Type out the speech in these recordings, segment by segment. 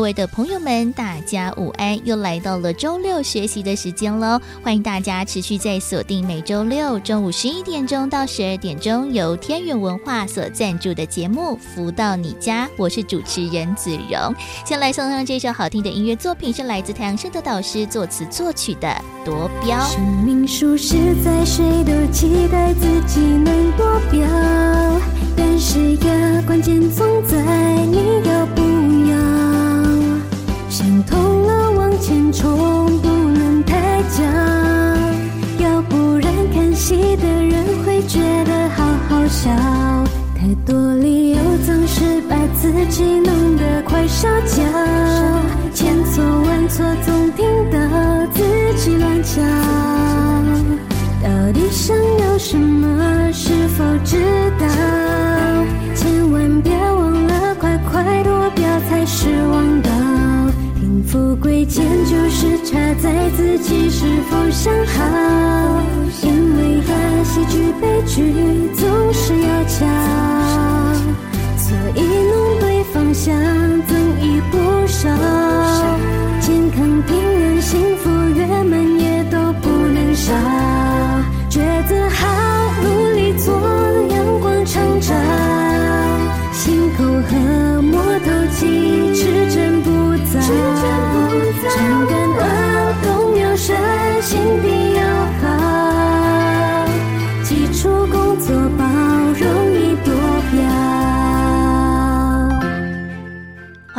各位的朋友们，大家午安！又来到了周六学习的时间喽，欢迎大家持续在锁定每周六中午十一点钟到十二点钟由天元文化所赞助的节目《福到你家》，我是主持人子荣。先来送上这首好听的音乐作品，是来自太阳盛德导师作词作曲的《夺标》。生命数十载，谁都期待自己能夺标，但是呀，关键总在你要不前冲，不能太假，要不然看戏的人会觉得好好笑。太多理由总是把自己弄得快烧焦，千错万错总听到自己乱叫。到底想要什么？是否知道？千万别忘了，快快夺标才是王道。富贵贱就是差在自己是否想好，因为啊，喜剧悲剧总是要讲，所以弄对方向，增益不少。健康平安幸福圆满也都不能少，抉择好，努力做，阳光成长，心口和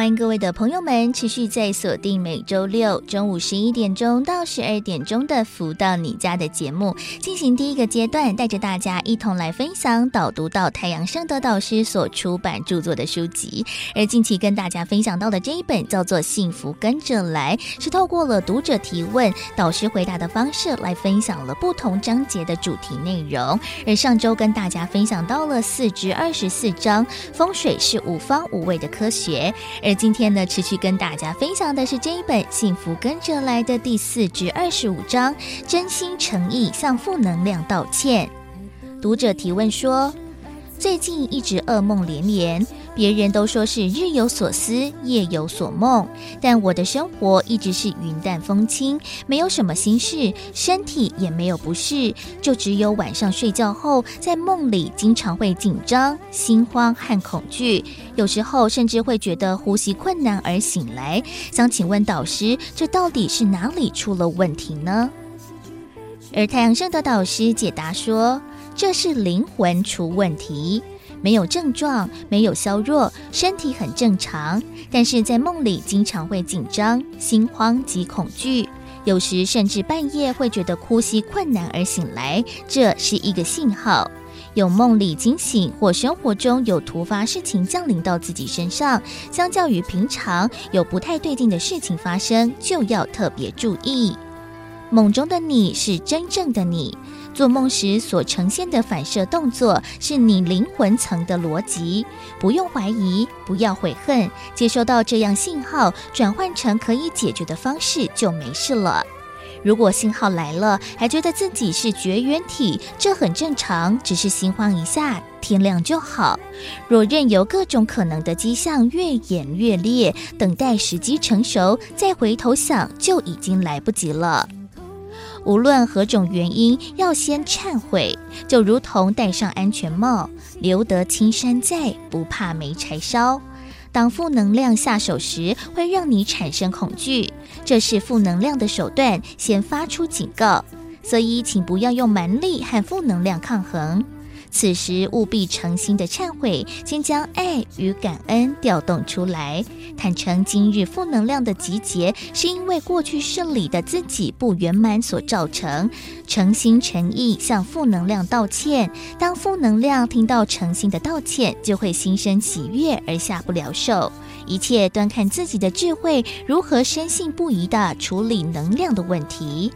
欢迎各位的朋友们持续在锁定每周六中午十一点钟到十二点钟的《福到你家》的节目，进行第一个阶段，带着大家一同来分享导读到太阳圣德导师所出版著作的书籍。而近期跟大家分享到的这一本叫做《幸福跟着来》，是透过了读者提问、导师回答的方式来分享了不同章节的主题内容。而上周跟大家分享到了四至二十四章，风水是五方无位的科学。而今天呢，持续跟大家分享的是这一本《幸福跟着来的》第四至二十五章，真心诚意向负能量道歉。读者提问说，最近一直噩梦连连。别人都说是日有所思，夜有所梦，但我的生活一直是云淡风轻，没有什么心事，身体也没有不适，就只有晚上睡觉后在梦里经常会紧张、心慌和恐惧，有时候甚至会觉得呼吸困难而醒来。想请问导师，这到底是哪里出了问题呢？而太阳圣的导师解答说，这是灵魂出问题。没有症状，没有消弱，身体很正常，但是在梦里经常会紧张、心慌及恐惧，有时甚至半夜会觉得呼吸困难而醒来，这是一个信号。有梦里惊醒或生活中有突发事情降临到自己身上，相较于平常有不太对劲的事情发生，就要特别注意。梦中的你是真正的你。做梦时所呈现的反射动作是你灵魂层的逻辑，不用怀疑，不要悔恨，接收到这样信号，转换成可以解决的方式就没事了。如果信号来了，还觉得自己是绝缘体，这很正常，只是心慌一下，天亮就好。若任由各种可能的迹象越演越烈，等待时机成熟，再回头想，就已经来不及了。无论何种原因，要先忏悔，就如同戴上安全帽，留得青山在，不怕没柴烧。当负能量下手时，会让你产生恐惧，这是负能量的手段，先发出警告。所以，请不要用蛮力和负能量抗衡。此时务必诚心的忏悔，先将爱与感恩调动出来，坦诚今日负能量的集结是因为过去世里的自己不圆满所造成，诚心诚意向负能量道歉。当负能量听到诚心的道歉，就会心生喜悦而下不了手。一切端看自己的智慧，如何深信不疑地处理能量的问题。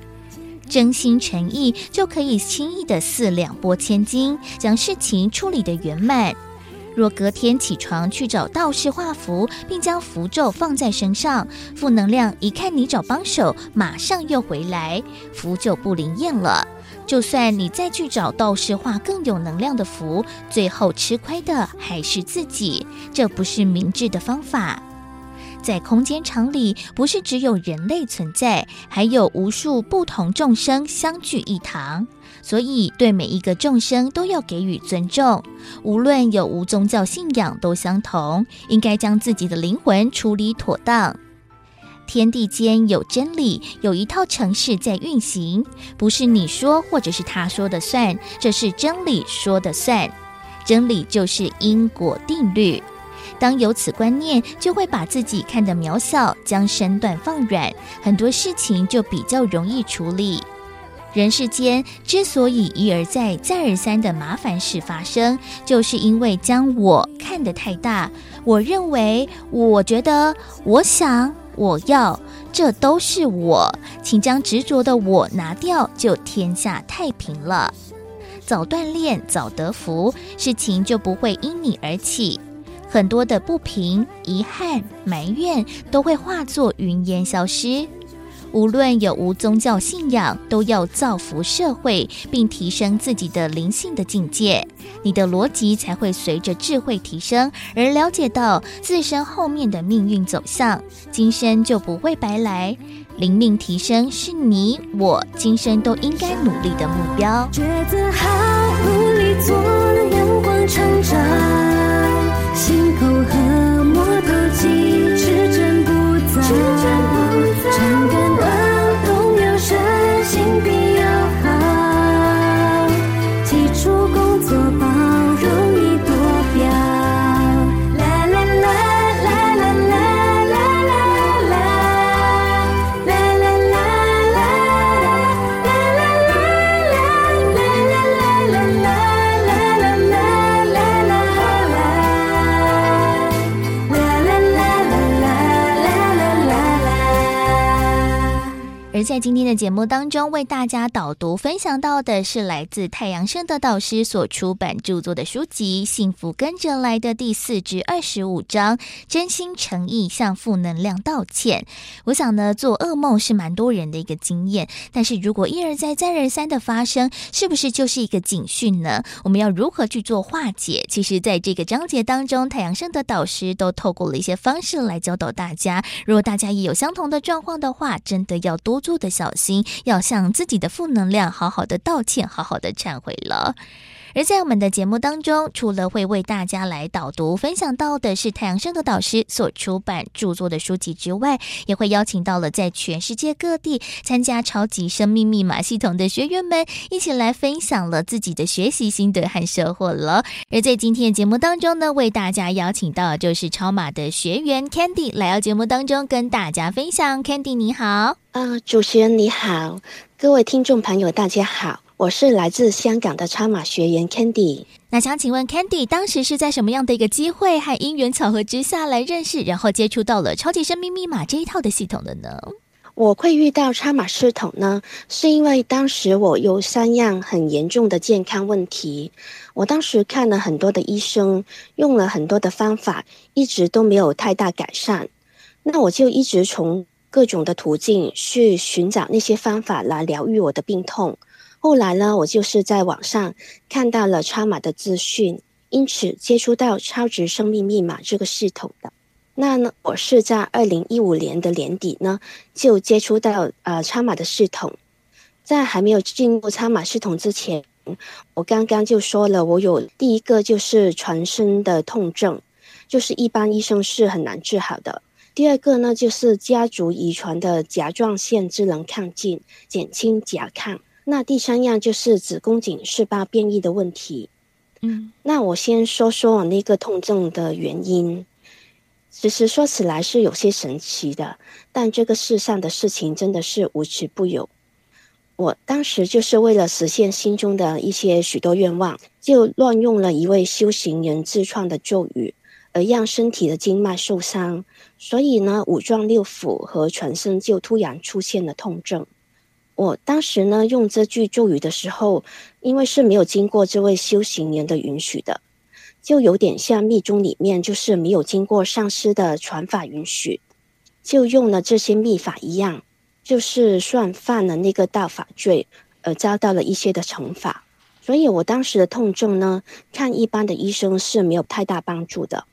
真心诚意就可以轻易的四两拨千斤，将事情处理得圆满。若隔天起床去找道士画符，并将符咒放在身上，负能量一看你找帮手，马上又回来，符就不灵验了。就算你再去找道士画更有能量的符，最后吃亏的还是自己，这不是明智的方法。在空间场里，不是只有人类存在，还有无数不同众生相聚一堂，所以对每一个众生都要给予尊重，无论有无宗教信仰都相同，应该将自己的灵魂处理妥当。天地间有真理，有一套程式在运行，不是你说或者是他说的算，这是真理说的算，真理就是因果定律。当有此观念，就会把自己看得渺小，将身段放软，很多事情就比较容易处理。人世间之所以一而再、再而三的麻烦事发生，就是因为将我看得太大。我认为，我觉得，我想，我要，这都是我。请将执着的我拿掉，就天下太平了。早锻炼，早得福，事情就不会因你而起。很多的不平、遗憾、埋怨都会化作云烟消失。无论有无宗教信仰，都要造福社会，并提升自己的灵性的境界，你的逻辑才会随着智慧提升而了解到自身后面的命运走向，今生就不会白来。灵命提升是你我今生都应该努力的目标。在今天的节目当中，为大家导读分享到的是来自太阳盛德导师所出版著作的书籍《幸福跟着来的》第四至二十五章，真心诚意向负能量道歉。我想呢，做噩梦是蛮多人的一个经验，但是如果一而再、再而三的发生，是不是就是一个警讯呢？我们要如何去做化解？其实，在这个章节当中，太阳盛德导师都透过了一些方式来教导大家。如果大家也有相同的状况的话，真的要多。做的小心，要向自己的负能量好好的道歉，好好的忏悔了。而在我们的节目当中，除了会为大家来导读分享到的是太阳升的导师所出版著作的书籍之外，也会邀请到了在全世界各地参加超级生命密码系统的学员们，一起来分享了自己的学习心得和收获了。而在今天的节目当中呢，为大家邀请到就是超码的学员 Candy 来到节目当中跟大家分享。Candy 你好，啊、呃，主持人你好，各位听众朋友大家好。我是来自香港的插马学员 Candy。那想请问 Candy，当时是在什么样的一个机会和因缘巧合之下来认识，然后接触到了超级生命密码这一套的系统的呢？我会遇到插马系统呢，是因为当时我有三样很严重的健康问题，我当时看了很多的医生，用了很多的方法，一直都没有太大改善。那我就一直从各种的途径去寻找那些方法来疗愈我的病痛。后来呢，我就是在网上看到了超码的资讯，因此接触到超级生命密码这个系统的。那呢，我是在二零一五年的年底呢，就接触到呃超码的系统。在还没有进入超码系统之前，我刚刚就说了，我有第一个就是全身的痛症，就是一般医生是很难治好的。第二个呢，就是家族遗传的甲状腺机能亢进，减轻甲亢。那第三样就是子宫颈细胞变异的问题，嗯，那我先说说我那个痛症的原因。其实说起来是有些神奇的，但这个世上的事情真的是无奇不有。我当时就是为了实现心中的一些许多愿望，就乱用了一位修行人自创的咒语，而让身体的经脉受伤，所以呢，五脏六腑和全身就突然出现了痛症。我当时呢，用这句咒语的时候，因为是没有经过这位修行人的允许的，就有点像密宗里面，就是没有经过上师的传法允许，就用了这些秘法一样，就是算犯了那个道法罪，而遭到了一些的惩罚。所以我当时的痛症呢，看一般的医生是没有太大帮助的。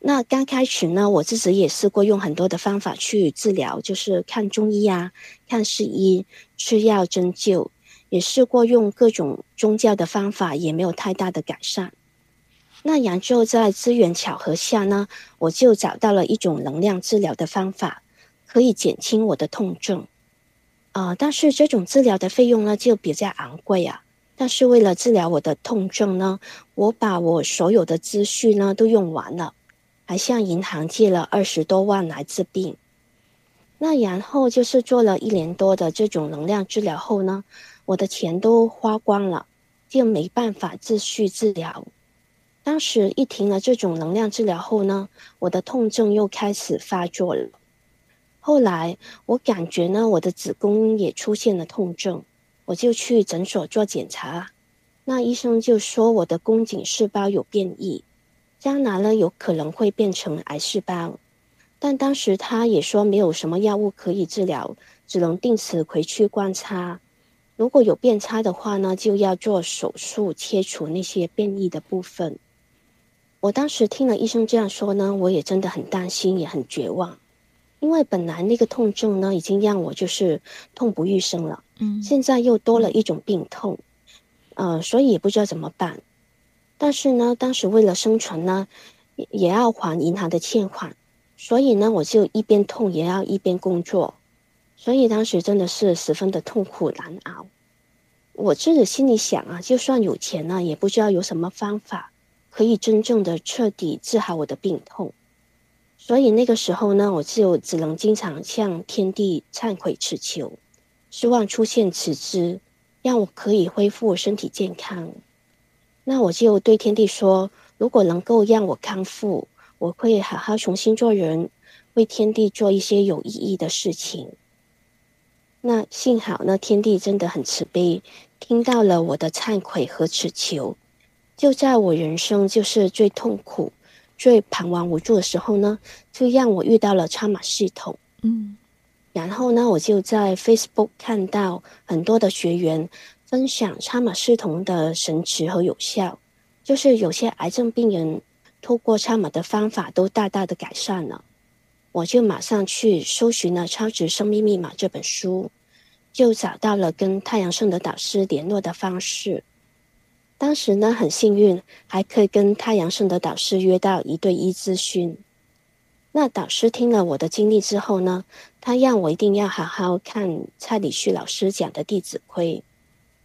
那刚开始呢，我自己也试过用很多的方法去治疗，就是看中医啊，看西医，吃药针灸，也试过用各种宗教的方法，也没有太大的改善。那然后在机缘巧合下呢，我就找到了一种能量治疗的方法，可以减轻我的痛症。啊、但是这种治疗的费用呢，就比较昂贵啊。但是为了治疗我的痛症呢，我把我所有的积蓄呢都用完了，还向银行借了二十多万来治病。那然后就是做了一年多的这种能量治疗后呢，我的钱都花光了，就没办法继续治疗。当时一停了这种能量治疗后呢，我的痛症又开始发作了。后来我感觉呢，我的子宫也出现了痛症。我就去诊所做检查，那医生就说我的宫颈细胞有变异，将来呢有可能会变成癌细胞，但当时他也说没有什么药物可以治疗，只能定时回去观察，如果有变差的话呢，就要做手术切除那些变异的部分。我当时听了医生这样说呢，我也真的很担心，也很绝望。因为本来那个痛症呢，已经让我就是痛不欲生了，嗯，现在又多了一种病痛，呃，所以也不知道怎么办。但是呢，当时为了生存呢，也也要还银行的欠款，所以呢，我就一边痛也要一边工作，所以当时真的是十分的痛苦难熬。我自己心里想啊，就算有钱呢，也不知道有什么方法可以真正的彻底治好我的病痛。所以那个时候呢，我就只能经常向天地忏悔祈求，希望出现此之，让我可以恢复身体健康。那我就对天地说，如果能够让我康复，我会好好重新做人，为天地做一些有意义的事情。那幸好呢，天地真的很慈悲，听到了我的忏悔和祈求，就在我人生就是最痛苦。最彷徨无助的时候呢，就让我遇到了参玛系统。嗯，然后呢，我就在 Facebook 看到很多的学员分享参玛系统的神奇和有效，就是有些癌症病人透过参玛的方法都大大的改善了。我就马上去搜寻了《超值生命密码》这本书，就找到了跟太阳盛德导师联络的方式。当时呢，很幸运，还可以跟太阳盛德导师约到一对一咨询。那导师听了我的经历之后呢，他让我一定要好好看蔡礼旭老师讲的《弟子规》，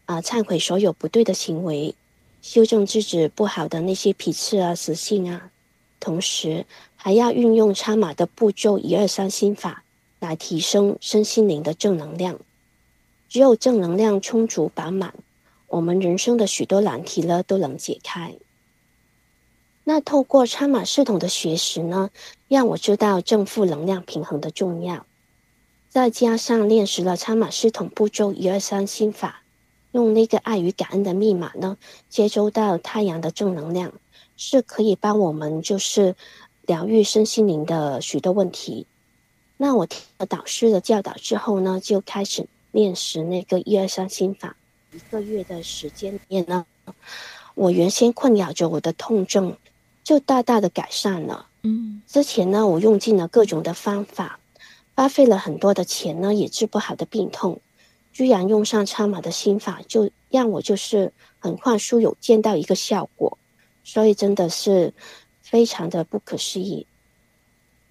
啊，忏悔所有不对的行为，修正自己不好的那些脾气啊、习性啊，同时还要运用参马的步骤一二三心法来提升身心灵的正能量。只有正能量充足饱满。我们人生的许多难题呢，都能解开。那透过参马系统的学习呢，让我知道正负能量平衡的重要。再加上练习了参马系统步骤一二三心法，用那个爱与感恩的密码呢，接收到太阳的正能量，是可以帮我们就是疗愈身心灵的许多问题。那我听了导师的教导之后呢，就开始练习那个一二三心法。一个月的时间里面呢，我原先困扰着我的痛症，就大大的改善了。嗯，之前呢，我用尽了各种的方法，花费了很多的钱呢，也治不好的病痛，居然用上参玛的心法，就让我就是很快速有见到一个效果，所以真的是非常的不可思议。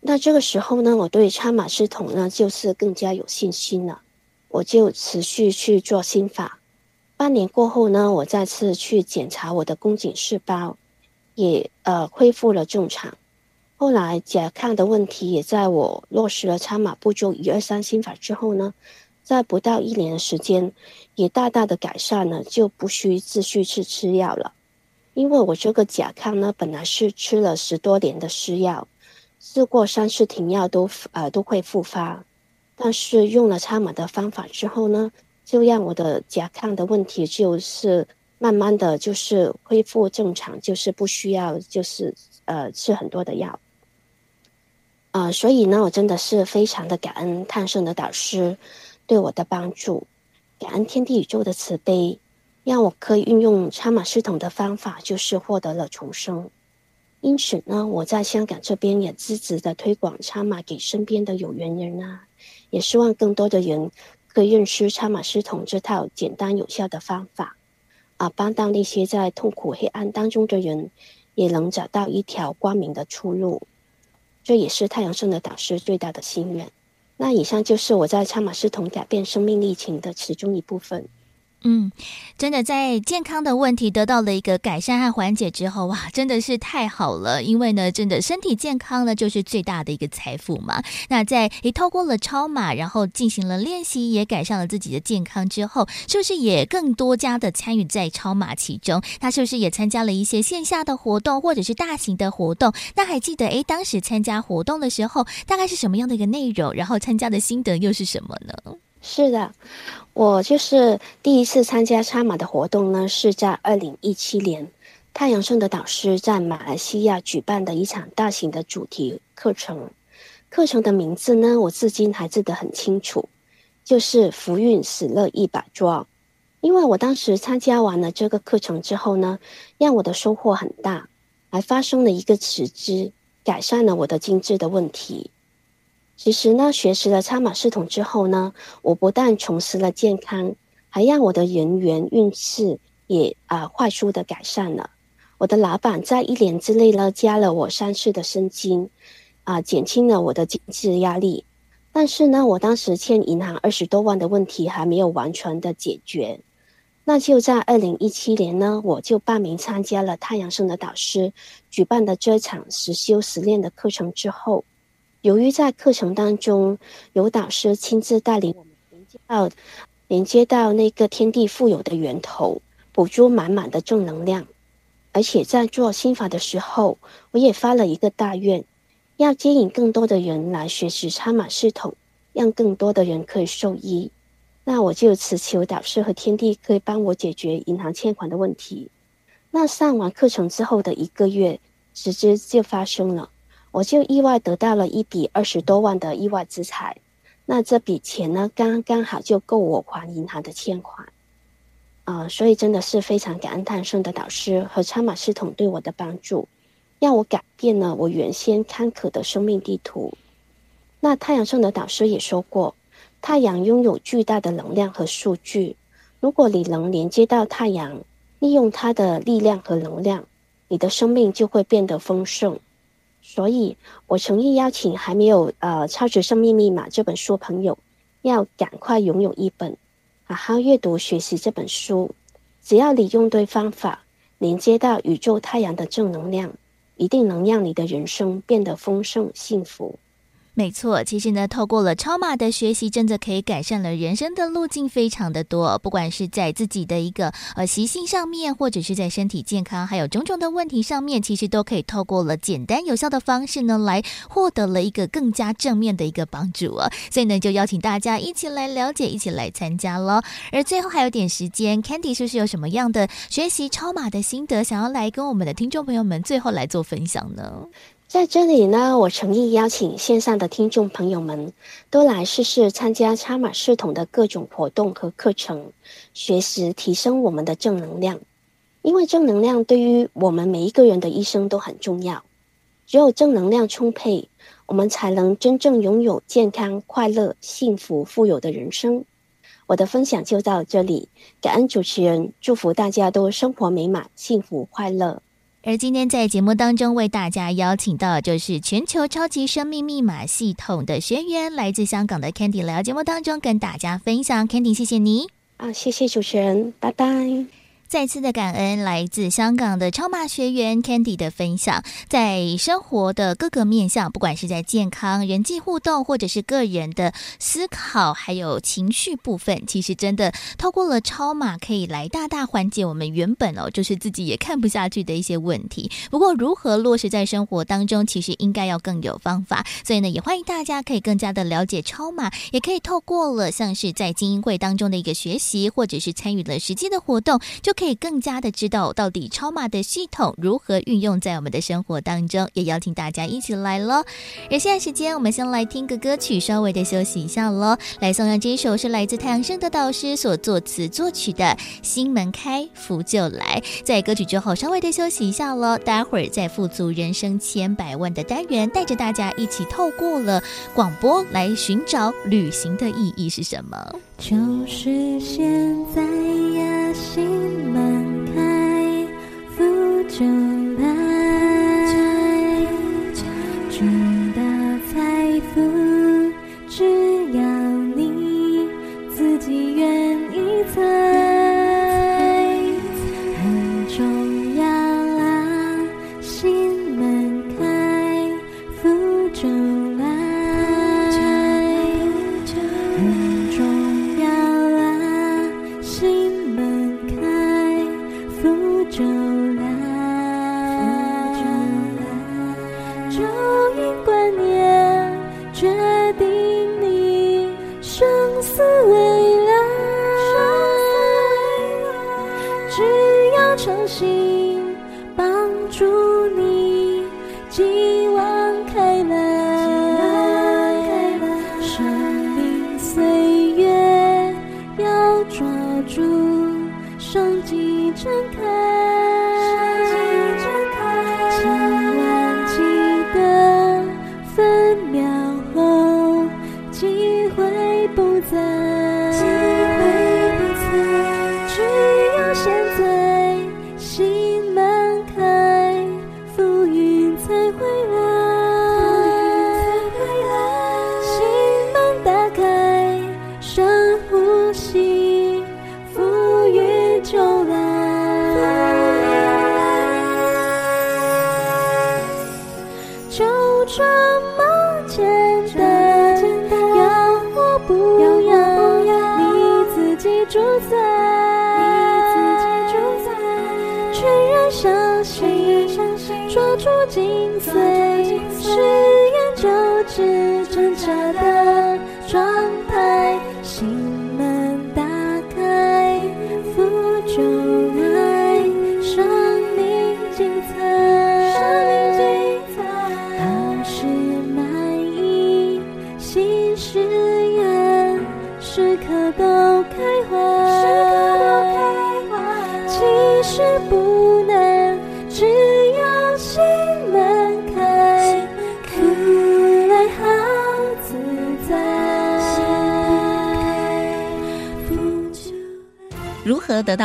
那这个时候呢，我对参玛系统呢，就是更加有信心了，我就持续去做心法。半年过后呢，我再次去检查我的宫颈细胞，也呃恢复了正常。后来甲亢的问题也在我落实了参玛步骤一二三心法之后呢，在不到一年的时间，也大大的改善了，就不需继续去吃药了。因为我这个甲亢呢，本来是吃了十多年的西药，试过三次停药都呃都会复发，但是用了参玛的方法之后呢。就让我的甲亢的问题就是慢慢的就是恢复正常，就是不需要就是呃吃很多的药。呃，所以呢，我真的是非常的感恩太阳盛德导师对我的帮助，感恩天地宇宙的慈悲，让我可以运用插马系统的方法，就是获得了重生。因此呢，我在香港这边也积极的推广插马给身边的有缘人啊，也希望更多的人可以认识插马系统这套简单有效的方法，啊，帮到那些在痛苦黑暗当中的人，也能找到一条光明的出路。这也是太阳圣的导师最大的心愿。那以上就是我在超马斯同改变生命历程的其中一部分。嗯，真的在健康的问题得到了一个改善和缓解之后，哇，真的是太好了。因为呢，真的身体健康呢，就是最大的一个财富嘛。那在也透过了超马，然后进行了练习，也改善了自己的健康之后，是不是也更多加的参与在超马其中？那是不是也参加了一些线下的活动，或者是大型的活动？那还记得诶，当时参加活动的时候，大概是什么样的一个内容？然后参加的心得又是什么呢？是的。我就是第一次参加插马的活动呢，是在二零一七年，太阳盛的导师在马来西亚举办的一场大型的主题课程。课程的名字呢，我至今还记得很清楚，就是“福运死乐一把抓”。因为我当时参加完了这个课程之后呢，让我的收获很大，还发生了一个辞职，改善了我的经济的问题。其实呢，学习了超马系统之后呢，我不但重拾了健康，还让我的人缘运势也啊、快速的改善了。我的老板在一年之内呢，加了我三次的薪金，啊、减轻了我的经济压力。但是呢，我当时欠银行二十多万的问题还没有完全的解决。那就在二零一七年呢，我就报名参加了太阳盛德导师举办的这场实修实练的课程之后。由于在课程当中有导师亲自带领我们连接到连接到那个天地富有的源头，补足满满的正能量，而且在做心法的时候，我也发了一个大愿，要接引更多的人来学习超马系统，让更多的人可以受益。那我就祈求导师和天地可以帮我解决银行欠款的问题。那上完课程之后的一个月，实质就发生了。我就意外得到了一笔二十多万的意外之财，那这笔钱呢，刚刚好就够我还银行的欠款，啊、所以真的是非常感恩太阳盛德导师和超马系统对我的帮助，让我改变了我原先坎坷的生命地图。那太阳圣德导师也说过，太阳拥有巨大的能量和数据，如果你能连接到太阳，利用它的力量和能量，你的生命就会变得丰盛。所以，我诚意邀请还没有呃《超级生命密码》这本书朋友，要赶快拥有一本，好好阅读学习这本书。只要你用对方法，连接到宇宙太阳的正能量，一定能让你的人生变得丰盛幸福。没错，其实呢，透过了超马的学习，真的可以改善了人生的路径，非常的多。不管是在自己的一个呃习性上面，或者是在身体健康，还有种种的问题上面，其实都可以透过了简单有效的方式呢，来获得了一个更加正面的一个帮助啊。所以呢，就邀请大家一起来了解，一起来参加喽。而最后还有点时间，Candy 是不是有什么样的学习超马的心得，想要来跟我们的听众朋友们最后来做分享呢？在这里呢，我诚意邀请线上的听众朋友们都来试试参加超马系统的各种活动和课程，学习提升我们的正能量。因为正能量对于我们每一个人的一生都很重要。只有正能量充沛，我们才能真正拥有健康、快乐、幸福、富有的人生。我的分享就到这里，感恩主持人，祝福大家都生活美满、幸福快乐。而今天在节目当中为大家邀请到就是全球超级生命密码系统的学员，来自香港的 Candy 来到节目当中跟大家分享。Candy，谢谢你。啊，谢谢主持人，拜拜。再次的感恩来自香港的超马学员 Candy 的分享，在生活的各个面向，不管是在健康、人际互动，或者是个人的思考，还有情绪部分，其实真的透过了超马，可以来大大缓解我们原本哦，就是自己也看不下去的一些问题。不过，如何落实在生活当中，其实应该要更有方法。所以呢，也欢迎大家可以更加的了解超马，也可以透过了像是在精英会当中的一个学习，或者是参与了实际的活动，就。可以更加的知道到底超码的系统如何运用在我们的生活当中。也邀请大家一起来喽。而现在时间，我们先来听个歌曲，稍微的休息一下喽。来送上这一首是来自太阳盛德导师所作词作曲的《心门开，福就来》。在歌曲之后，稍微的休息一下喽。待会儿在富足人生千百万的单元，带着大家一起透过了广播来寻找旅行的意义是什么？就是现在呀，心门开，福就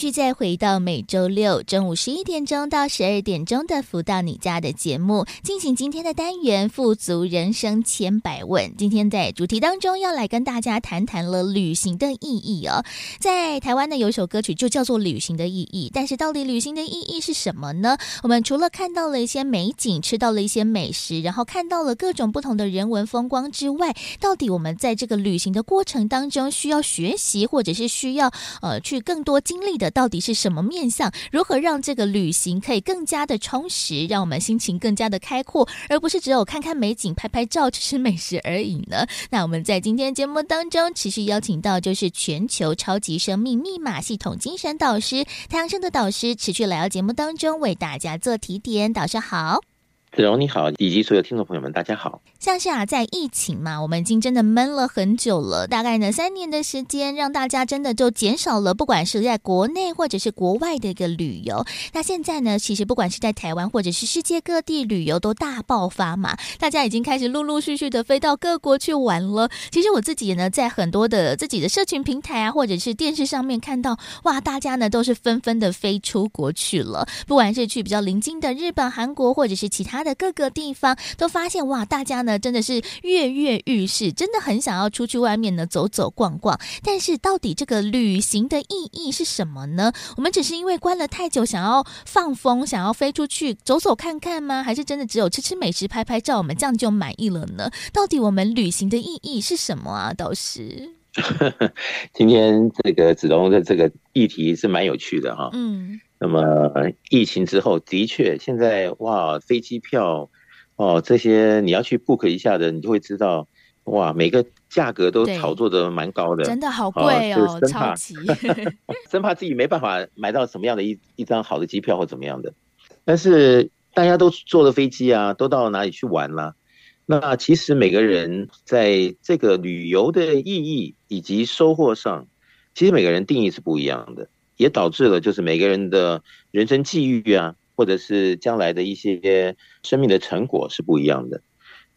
续再回到每周六中午十一点钟到十二点钟的《福到你家》的节目，进行今天的单元《富足人生千百问》。今天在主题当中要来跟大家谈谈了旅行的意义哦。在台湾呢，有一首歌曲就叫做《旅行的意义》，但是到底旅行的意义是什么呢？我们除了看到了一些美景，吃到了一些美食，然后看到了各种不同的人文风光之外，到底我们在这个旅行的过程当中需要学习，或者是需要呃去更多经历的？到底是什么面相？如何让这个旅行可以更加的充实，让我们心情更加的开阔，而不是只有看看美景、拍拍照、吃吃美食而已呢？那我们在今天节目当中持续邀请到就是全球超级生命密码系统精神导师太阳盛德导师，持续来到节目当中为大家做提点。导师好。子荣你好，以及所有听众朋友们，大家好。像是啊，在疫情嘛，我们已经真的闷了很久了，大概呢三年的时间，让大家真的就减少了，不管是在国内或者是国外的一个旅游。那现在呢，其实不管是在台湾或者是世界各地旅游都大爆发嘛，大家已经开始陆陆续续的飞到各国去玩了。其实我自己呢，在很多的自己的社群平台啊，或者是电视上面看到，哇，大家呢都是纷纷的飞出国去了，不管是去比较邻近的日本、韩国，或者是其他。的各个地方都发现哇，大家呢呢，真的是跃跃欲试，真的很想要出去外面呢走走逛逛。但是到底这个旅行的意义是什么呢？我们只是因为关了太久，想要放风，想要飞出去走走看看吗？还是真的只有吃吃美食、拍拍照，我们这样就满意了呢？到底我们旅行的意义是什么啊？倒是，今天这个子龙的这个议题是蛮有趣的哈。嗯。那么疫情之后，的确现在哇，飞机票哦，这些你要去 book 一下的，你就会知道哇，每个价格都炒作的蛮高的，真的好贵哦，哦超级 生怕自己没办法买到什么样的一一张好的机票或怎么样的。但是大家都坐了飞机啊，都到哪里去玩了？那其实每个人在这个旅游的意义以及收获上，其实每个人定义是不一样的。也导致了，就是每个人的人生际遇啊，或者是将来的一些生命的成果是不一样的。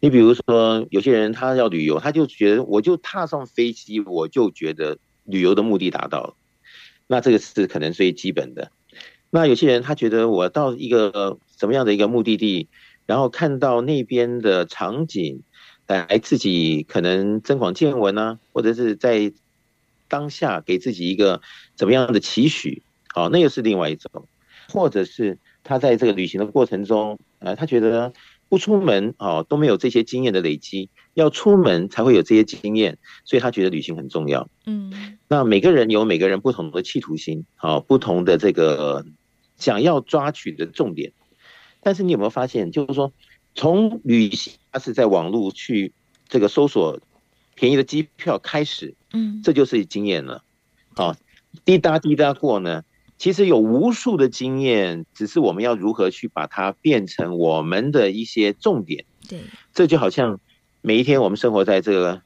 你比如说，有些人他要旅游，他就觉得我就踏上飞机，我就觉得旅游的目的达到了。那这个是可能最基本的。那有些人他觉得我到一个什么样的一个目的地，然后看到那边的场景，来自己可能增广见闻啊，或者是在。当下给自己一个怎么样的期许？好，那又是另外一种，或者是他在这个旅行的过程中，呃，他觉得不出门哦都没有这些经验的累积，要出门才会有这些经验，所以他觉得旅行很重要。嗯，那每个人有每个人不同的企图心，好，不同的这个想要抓取的重点。但是你有没有发现，就是说从旅行，他是在网络去这个搜索。便宜的机票开始，嗯，这就是经验了。好，滴答滴答过呢，其实有无数的经验，只是我们要如何去把它变成我们的一些重点。对，这就好像每一天我们生活在这个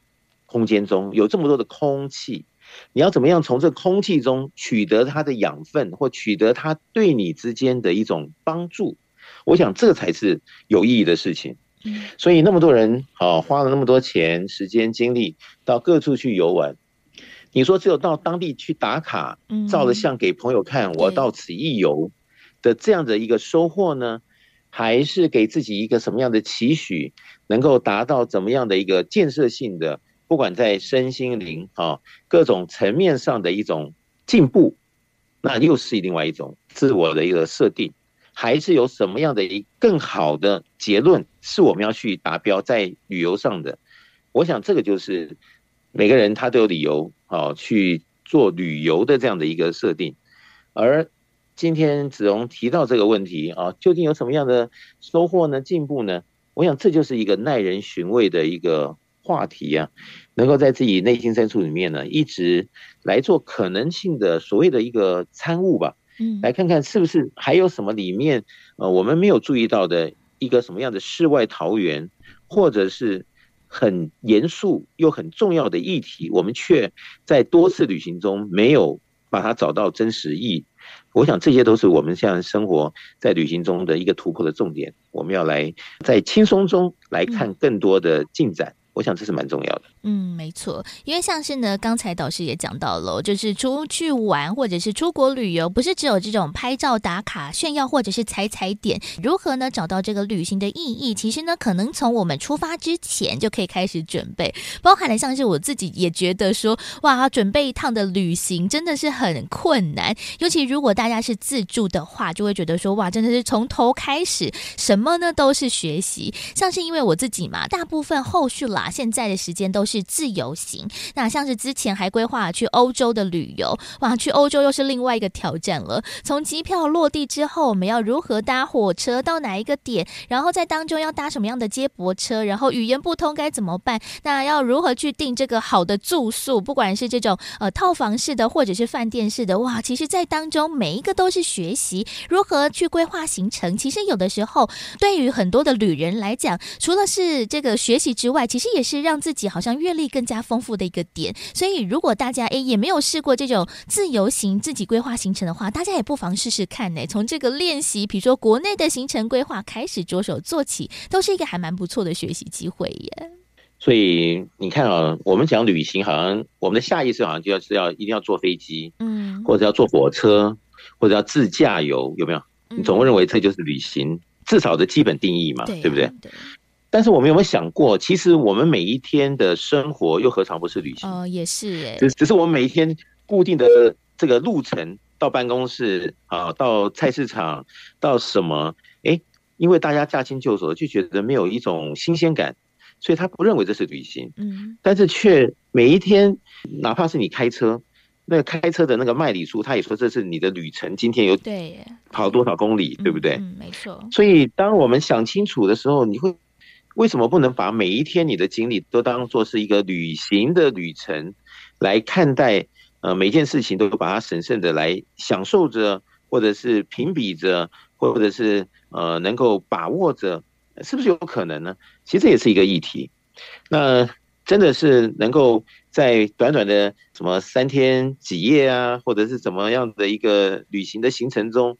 空间中，有这么多的空气，你要怎么样从这空气中取得它的养分，或取得它对你之间的一种帮助？我想这才是有意义的事情。所以那么多人啊，花了那么多钱、时间、精力到各处去游玩，你说只有到当地去打卡，照了相给朋友看，我到此一游的这样的一个收获呢？还是给自己一个什么样的期许，能够达到怎么样的一个建设性的，不管在身心灵啊各种层面上的一种进步，那又是另外一种自我的一个设定。还是有什么样的一更好的结论是我们要去达标在旅游上的？我想这个就是每个人他都有理由啊去做旅游的这样的一个设定。而今天子荣提到这个问题啊，究竟有什么样的收获呢？进步呢？我想这就是一个耐人寻味的一个话题啊，能够在自己内心深处里面呢，一直来做可能性的所谓的一个参悟吧。嗯，来看看是不是还有什么里面，呃，我们没有注意到的一个什么样的世外桃源，或者是很严肃又很重要的议题，我们却在多次旅行中没有把它找到真实意义。我想这些都是我们现在生活在旅行中的一个突破的重点。我们要来在轻松中来看更多的进展。我想这是蛮重要的。嗯，没错，因为像是呢，刚才导师也讲到了，就是出去玩或者是出国旅游，不是只有这种拍照打卡炫耀或者是踩踩点。如何呢？找到这个旅行的意义，其实呢，可能从我们出发之前就可以开始准备。包含了像是我自己也觉得说，哇，准备一趟的旅行真的是很困难。尤其如果大家是自助的话，就会觉得说，哇，真的是从头开始，什么呢都是学习。像是因为我自己嘛，大部分后续啦。现在的时间都是自由行，那像是之前还规划去欧洲的旅游，哇，去欧洲又是另外一个挑战了。从机票落地之后，我们要如何搭火车到哪一个点？然后在当中要搭什么样的接驳车？然后语言不通该怎么办？那要如何去订这个好的住宿？不管是这种呃套房式的，或者是饭店式的，哇，其实，在当中每一个都是学习如何去规划行程。其实有的时候，对于很多的旅人来讲，除了是这个学习之外，其实也。也是让自己好像阅历更加丰富的一个点，所以如果大家诶也没有试过这种自由行自己规划行程的话，大家也不妨试试看呢。从这个练习，比如说国内的行程规划开始着手做起，都是一个还蛮不错的学习机会耶。所以你看啊，我们讲旅行，好像我们的下意识好像就要是要一定要坐飞机，嗯，或者要坐火车，或者要自驾游，有没有？你总会认为这就是旅行，至少的基本定义嘛，对不对？对但是我们有没有想过，其实我们每一天的生活又何尝不是旅行？哦，也是哎，只只是我们每一天固定的这个路程，到办公室啊，到菜市场，到什么？哎，因为大家驾轻就熟，就觉得没有一种新鲜感，所以他不认为这是旅行。嗯，但是却每一天，哪怕是你开车，那个开车的那个麦里数，他也说这是你的旅程，今天有对跑多少公里，对不对？嗯，没错。所以当我们想清楚的时候，你会。为什么不能把每一天你的经历都当做是一个旅行的旅程来看待？呃，每件事情都把它审慎的来享受着，或者是评比着，或者是呃能够把握着，是不是有可能呢？其实这也是一个议题。那真的是能够在短短的什么三天几夜啊，或者是怎么样的一个旅行的行程中，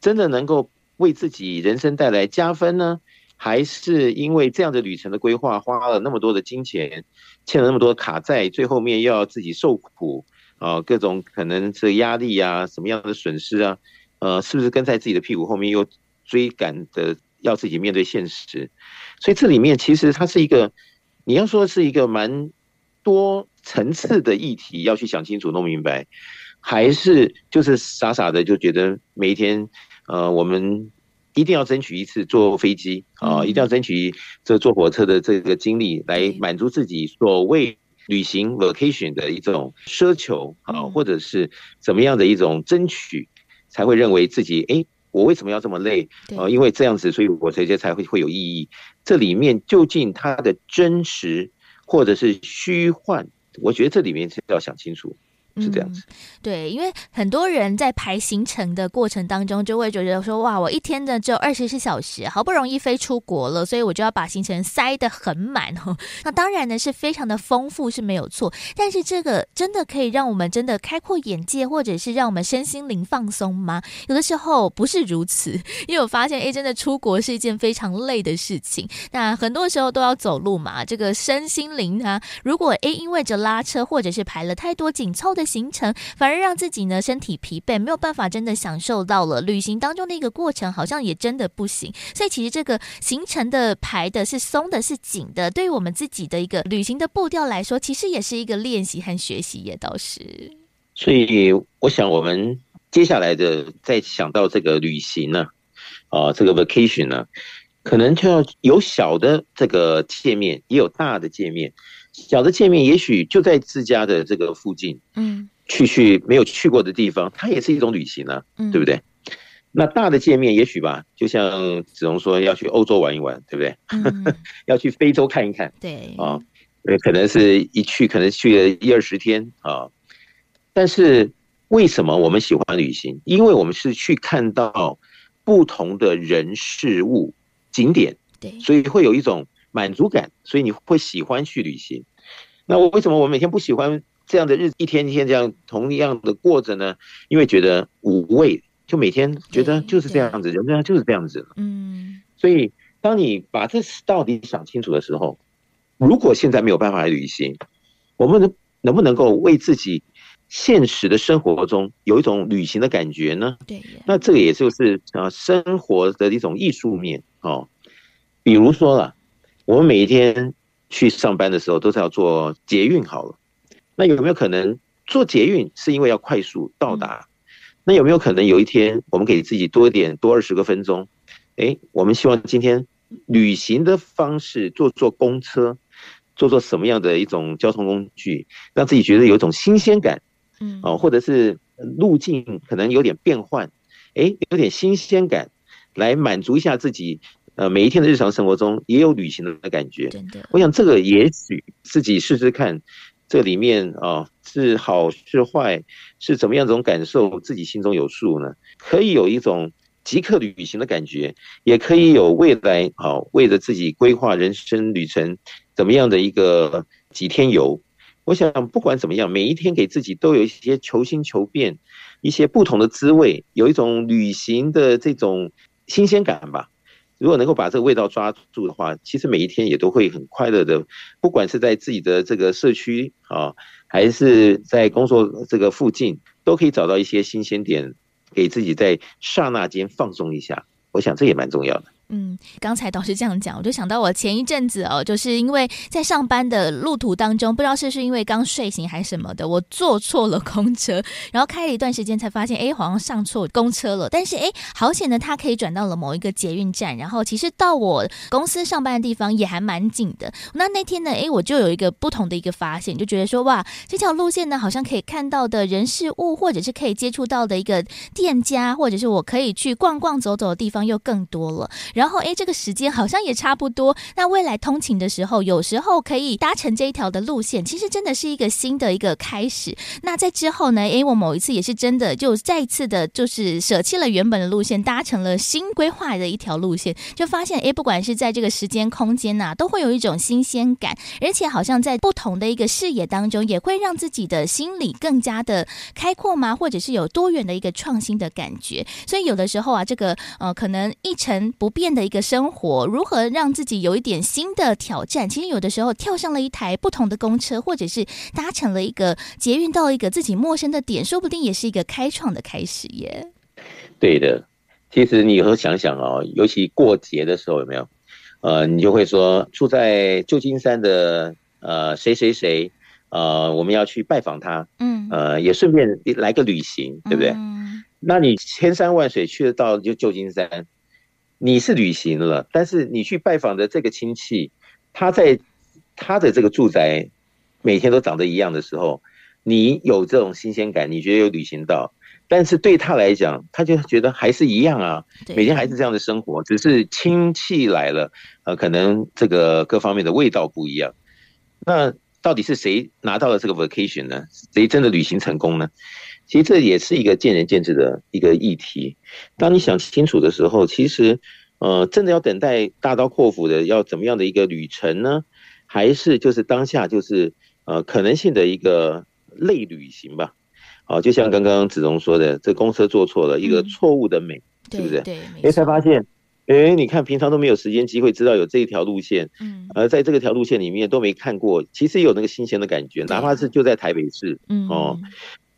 真的能够为自己人生带来加分呢？还是因为这样的旅程的规划花了那么多的金钱，欠了那么多卡债，最后面又要自己受苦啊，各种可能是压力啊，什么样的损失啊，呃，是不是跟在自己的屁股后面又追赶的要自己面对现实？所以这里面其实它是一个，你要说是一个蛮多层次的议题，要去想清楚弄明白，还是就是傻傻的就觉得每一天呃我们。一定要争取一次坐飞机啊！一定要争取这坐火车的这个经历，来满足自己所谓旅行 vacation 的一种奢求啊，或者是怎么样的一种争取，才会认为自己哎，我为什么要这么累啊？因为这样子，所以我这些才会会有意义。这里面究竟它的真实或者是虚幻，我觉得这里面是要想清楚。是这样子，嗯，对，因为很多人在排行程的过程当中，就会觉得说，哇，我一天呢只有二十四小时，好不容易飞出国了，所以我就要把行程塞得很满哦。那当然呢，是非常的丰富是没有错，但是这个真的可以让我们真的开阔眼界，或者是让我们身心灵放松吗？有的时候不是如此，因为我发现，哎，真的出国是一件非常累的事情。那很多时候都要走路嘛，这个身心灵啊，如果哎因为着拉车或者是排了太多紧凑的。行程反而让自己呢身体疲惫，没有办法真的享受到了旅行当中的一个过程，好像也真的不行。所以其实这个行程的排的是松的，是紧的，对于我们自己的一个旅行的步调来说，其实也是一个练习和学习，也倒是。所以我想，我们接下来的再想到这个旅行呢，啊，这个 vacation 呢，可能就要有小的这个界面，也有大的界面。小的见面也许就在自家的这个附近，嗯，去去没有去过的地方，它也是一种旅行啊，嗯，对不对？那大的见面也许吧，就像子龙说要去欧洲玩一玩，对不对？嗯、要去非洲看一看，对啊，可能是一去可能去了一二十天啊。但是为什么我们喜欢旅行？因为我们是去看到不同的人事物景点，对，所以会有一种。满足感，所以你会喜欢去旅行。那我为什么我每天不喜欢这样的日子，一天一天这样同样的过着呢？因为觉得无味，就每天觉得就是这样子，人这样就是这样子。嗯，所以当你把这到底想清楚的时候，如果现在没有办法来旅行，我们能能不能够为自己现实的生活中有一种旅行的感觉呢？对，那这个也就是啊生活的一种艺术面哦，比如说了。我们每一天去上班的时候都是要坐捷运好了，那有没有可能坐捷运是因为要快速到达？那有没有可能有一天我们给自己多一点多二十个分钟？哎，我们希望今天旅行的方式坐坐公车，坐坐什么样的一种交通工具，让自己觉得有一种新鲜感，嗯，哦，或者是路径可能有点变换，哎，有点新鲜感，来满足一下自己。呃，每一天的日常生活中也有旅行的感觉。真的，我想这个也许自己试试看，这里面啊是好是坏，是怎么样一种感受，自己心中有数呢？可以有一种即刻旅行的感觉，也可以有未来啊，为了自己规划人生旅程怎么样的一个几天游。我想不管怎么样，每一天给自己都有一些求新求变，一些不同的滋味，有一种旅行的这种新鲜感吧。如果能够把这个味道抓住的话，其实每一天也都会很快乐的。不管是在自己的这个社区啊，还是在工作这个附近，都可以找到一些新鲜点，给自己在刹那间放松一下。我想这也蛮重要的。嗯，刚才导师这样讲，我就想到我前一阵子哦，就是因为在上班的路途当中，不知道是不是因为刚睡醒还是什么的，我坐错了公车，然后开了一段时间才发现，哎，好像上错公车了。但是哎，好险的，它可以转到了某一个捷运站，然后其实到我公司上班的地方也还蛮近的。那那天呢，哎，我就有一个不同的一个发现，就觉得说，哇，这条路线呢，好像可以看到的人事物，或者是可以接触到的一个店家，或者是我可以去逛逛走走的地方又更多了。然后，哎，这个时间好像也差不多。那未来通勤的时候，有时候可以搭乘这一条的路线，其实真的是一个新的一个开始。那在之后呢，哎，我某一次也是真的就再一次的，就是舍弃了原本的路线，搭乘了新规划的一条路线，就发现，哎，不管是在这个时间空间呐、都会有一种新鲜感，而且好像在不同的一个视野当中，也会让自己的心理更加的开阔吗？或者是有多元的一个创新的感觉。所以有的时候啊，这个呃，可能一成不变的一个。生活如何让自己有一点新的挑战？其实有的时候跳上了一台不同的公车，或者是搭乘了一个捷运到一个自己陌生的点，说不定也是一个开创的开始耶。对的，其实你以后想想哦，尤其过节的时候有没有？呃，你就会说住在旧金山的呃谁谁谁，呃，我们要去拜访他，嗯，呃，也顺便来个旅行，对不对？嗯，那你千山万水去得到就旧金山。你是旅行了，但是你去拜访的这个亲戚，他在他的这个住宅每天都长得一样的时候，你有这种新鲜感，你觉得有旅行到，但是对他来讲，他就觉得还是一样啊，每天还是这样的生活，只是亲戚来了，呃，可能这个各方面的味道不一样。那到底是谁拿到了这个 vacation 呢？谁真的旅行成功呢？其实这也是一个见仁见智的一个议题。当你想清楚的时候，其实，呃，真的要等待大刀阔斧的要怎么样的一个旅程呢？还是就是当下就是呃可能性的一个类旅行吧？好，就像刚刚子龙说的，这公车坐错了，一个错误的美，是不是？对，哎，才发现，哎，你看平常都没有时间机会知道有这一条路线，嗯，而在这个条路线里面都没看过，其实有那个新鲜的感觉，哪怕是就在台北市，嗯哦。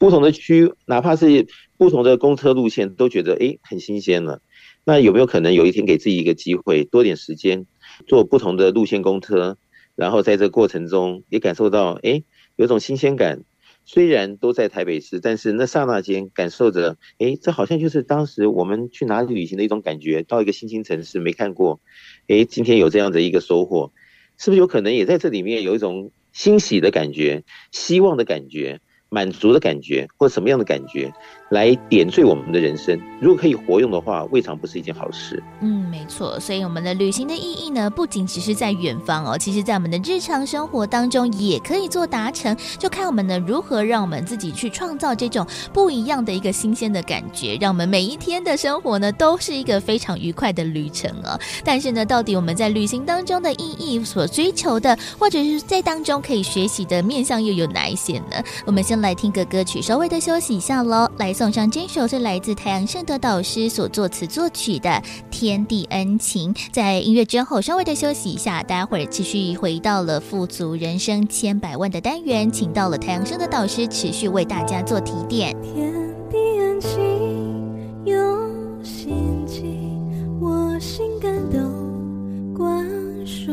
不同的区，哪怕是不同的公车路线，都觉得诶很新鲜了。那有没有可能有一天给自己一个机会，多点时间坐不同的路线公车，然后在这过程中也感受到诶有种新鲜感。虽然都在台北市，但是那刹那间感受着，诶这好像就是当时我们去哪里旅行的一种感觉。到一个新兴城市没看过，诶今天有这样的一个收获，是不是有可能也在这里面有一种欣喜的感觉，希望的感觉？满足的感觉，或什么样的感觉，来点缀我们的人生。如果可以活用的话，未尝不是一件好事。嗯，没错。所以我们的旅行的意义呢，不仅只是在远方哦，其实在我们的日常生活当中也可以做达成。就看我们呢如何让我们自己去创造这种不一样的一个新鲜的感觉，让我们每一天的生活呢都是一个非常愉快的旅程哦。但是呢，到底我们在旅行当中的意义所追求的，或者是在当中可以学习的面向又有哪一些呢？我们先来听个歌曲，稍微的休息一下喽。来送上这首是来自太阳盛德导师所作词作曲的《天地恩情》。在音乐之后，稍微的休息一下，待会儿继续回到了富足人生千百万的单元，请到了太阳盛德导师持续为大家做提点。天地恩情有心机，我心感动，关手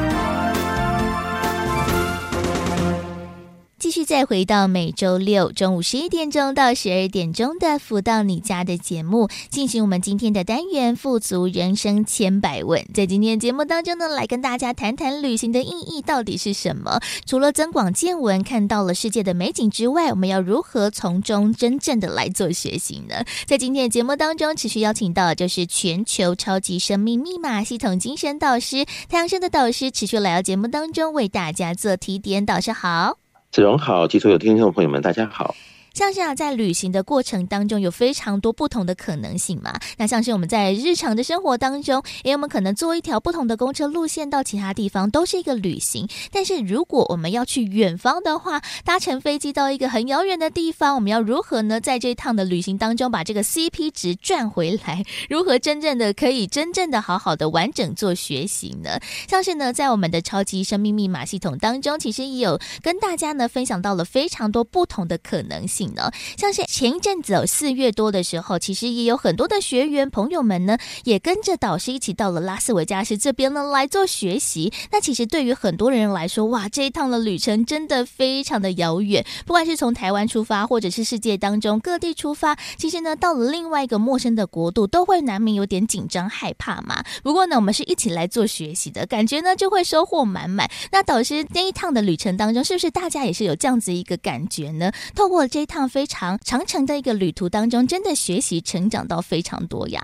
继续再回到每周六中午十一点钟到十二点钟的“福到你家”的节目，进行我们今天的单元“富足人生千百问”。在今天的节目当中呢，来跟大家谈谈旅行的意义到底是什么？除了增广见闻、看到了世界的美景之外，我们要如何从中真正的来做学习呢？在今天的节目当中，持续邀请到的就是全球超级生命密码系统精神导师太阳盛德导师，持续来到节目当中为大家做提点。导师好。子荣好，及所有听众朋友们，大家好。像是啊，在旅行的过程当中，有非常多不同的可能性嘛。那像是我们在日常的生活当中，也有，我们可能坐一条不同的公车路线到其他地方，都是一个旅行。但是如果我们要去远方的话，搭乘飞机到一个很遥远的地方，我们要如何呢？在这趟的旅行当中，把这个 CP 值赚回来？如何真正的可以真正的好好的完整做学习呢？像是呢，在我们的超级生命密码系统当中，其实也有跟大家呢分享到了非常多不同的可能性。呢，像是前一阵子哦，四月多的时候，其实也有很多的学员朋友们呢，也跟着导师一起到了拉斯维加斯这边呢来做学习。那其实对于很多人来说，哇，这一趟的旅程真的非常的遥远。不管是从台湾出发，或者是世界当中各地出发，其实呢，到了另外一个陌生的国度，都会难免有点紧张害怕嘛。不过呢，我们是一起来做学习的，感觉呢就会收获满满。那导师那一趟的旅程当中，是不是大家也是有这样子一个感觉呢？透过这趟非常长程的一个旅途当中，真的学习成长到非常多呀。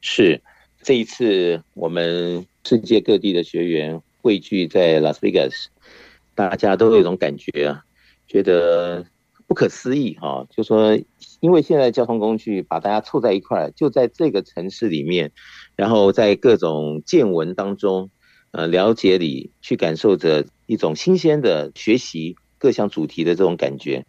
是这一次我们世界各地的学员汇聚在拉斯维加斯，大家都有一种感觉啊，觉得不可思议哈、啊。就说因为现在交通工具把大家凑在一块，就在这个城市里面，然后在各种见闻当中，呃，了解里去感受着一种新鲜的学习各项主题的这种感觉。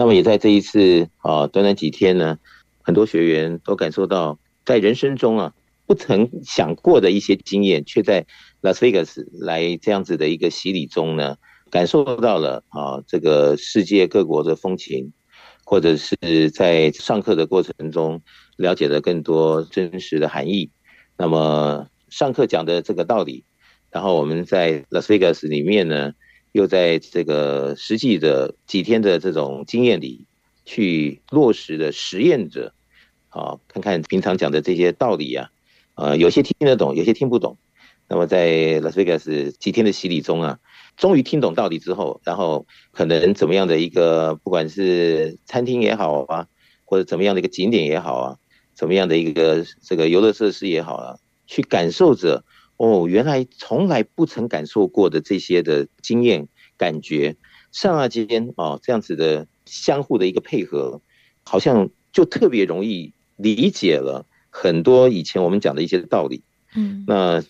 那么也在这一次啊，短短几天呢，很多学员都感受到，在人生中啊，不曾想过的一些经验，却在拉斯维加斯来这样子的一个洗礼中呢，感受到了啊，这个世界各国的风情，或者是在上课的过程中了解了更多真实的含义。那么上课讲的这个道理，然后我们在拉斯维加斯里面呢。又在这个实际的几天的这种经验里，去落实的实验者，啊，看看平常讲的这些道理啊，呃，有些听得懂，有些听不懂。那么在拉斯维加斯几天的洗礼中啊，终于听懂道理之后，然后可能怎么样的一个，不管是餐厅也好啊，或者怎么样的一个景点也好啊，怎么样的一个这个游乐设施也好啊，去感受着。哦，原来从来不曾感受过的这些的经验感觉，刹那间啊，这样子的相互的一个配合，好像就特别容易理解了很多以前我们讲的一些道理。嗯，那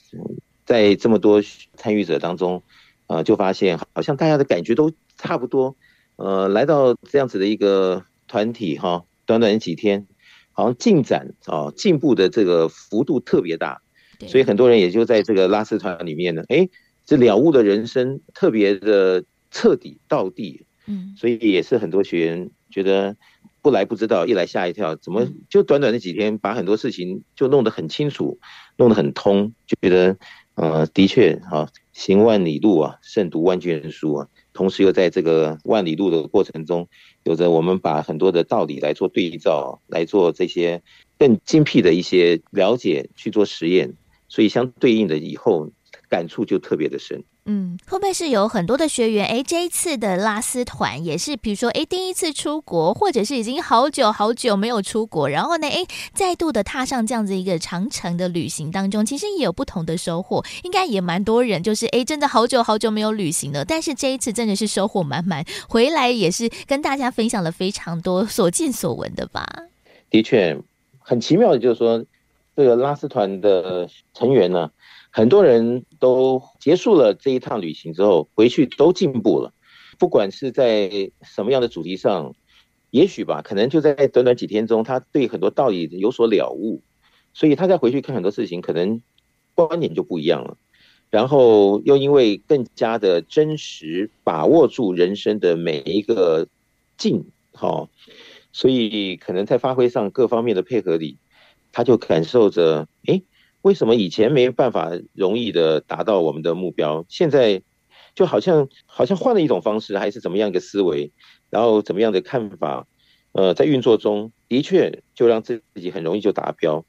在这么多参与者当中，啊，就发现好像大家的感觉都差不多。呃，来到这样子的一个团体哈，短短几天，好像进展啊，进步的这个幅度特别大。所以很多人也就在这个拉丝团里面呢，哎，这了悟的人生特别的彻底到底，嗯，所以也是很多学员觉得不来不知道，一来吓一跳，怎么就短短的几天把很多事情就弄得很清楚，弄得很通，就觉得呃，的确啊，行万里路啊，胜读万卷书啊，同时又在这个万里路的过程中，有着我们把很多的道理来做对照，来做这些更精辟的一些了解去做实验。所以相对应的以后感触就特别的深。嗯，会不会是有很多的学员？哎，这一次的拉丝团也是，比如说，哎，第一次出国，或者是已经好久好久没有出国，然后呢，哎，再度的踏上这样子一个长城的旅行当中，其实也有不同的收获。应该也蛮多人，就是哎，真的好久好久没有旅行了，但是这一次真的是收获满满，回来也是跟大家分享了非常多所见所闻的吧？的确，很奇妙的，就是说。这个拉斯团的成员呢，很多人都结束了这一趟旅行之后，回去都进步了。不管是在什么样的主题上，也许吧，可能就在短短几天中，他对很多道理有所了悟，所以他再回去看很多事情，可能观点就不一样了。然后又因为更加的真实，把握住人生的每一个境，好，所以可能在发挥上各方面的配合里，他就感受着，诶，为什么以前没办法容易的达到我们的目标，现在就好像好像换了一种方式，还是怎么样一个思维，然后怎么样的看法，呃，在运作中的确就让自己很容易就达标，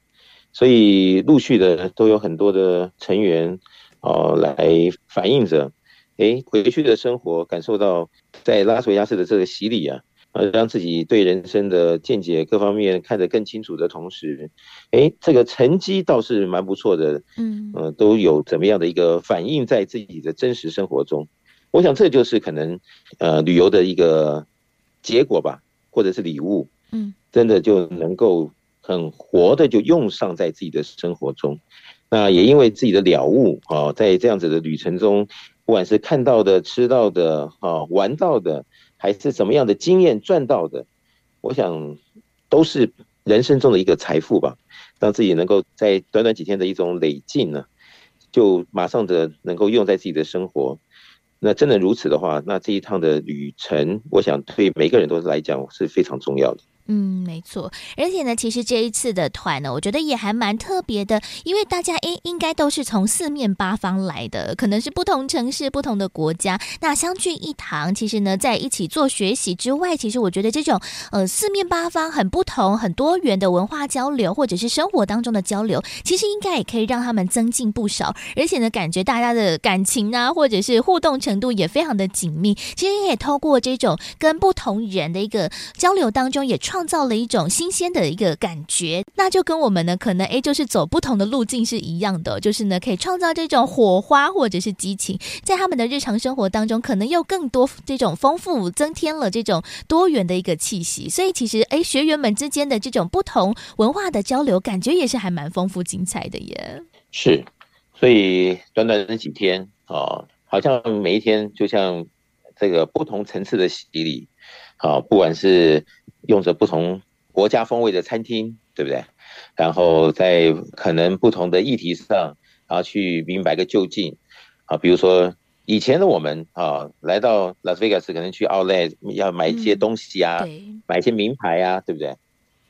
所以陆续的都有很多的成员。哦，来反映着，哎，回去的生活感受到在拉斯维加斯的这个洗礼啊，呃，让自己对人生的见解各方面看得更清楚的同时，哎，这个成绩倒是蛮不错的，嗯，呃，都有怎么样的一个反映在自己的真实生活中，我想这就是可能呃旅游的一个结果吧，或者是礼物，嗯，真的就能够很活的就用上在自己的生活中。那也因为自己的了悟啊，在这样子的旅程中，不管是看到的、吃到的、啊玩到的，还是什么样的经验赚到的，我想都是人生中的一个财富吧。让自己能够在短短几天的一种累进呢，就马上的能够用在自己的生活。那真的如此的话，那这一趟的旅程，我想对每个人都是来讲是非常重要的。嗯，没错，而且呢，其实这一次的团呢，我觉得也还蛮特别的，因为大家应应该都是从四面八方来的，可能是不同城市、不同的国家，那相聚一堂，其实呢，在一起做学习之外，其实我觉得这种呃四面八方很不同、很多元的文化交流，或者是生活当中的交流，其实应该也可以让他们增进不少，而且呢，感觉大家的感情啊，或者是互动程度也非常的紧密。其实也透过这种跟不同人的一个交流当中，也创造了一种新鲜的一个感觉，那就跟我们呢可能诶就是走不同的路径是一样的，就是呢可以创造这种火花或者是激情，在他们的日常生活当中，可能又更多这种丰富，增添了这种多元的一个气息。所以其实诶学员们之间的这种不同文化的交流，感觉也是还蛮丰富精彩的耶。是，所以短短的几天啊，好像每一天就像这个不同层次的洗礼。啊，不管是用着不同国家风味的餐厅，对不对？然后在可能不同的议题上，然后去明白个究竟。啊，比如说以前的我们啊，来到拉斯维加斯可能去 Outlet 要买一些东西啊，嗯、买一些名牌啊，对不对？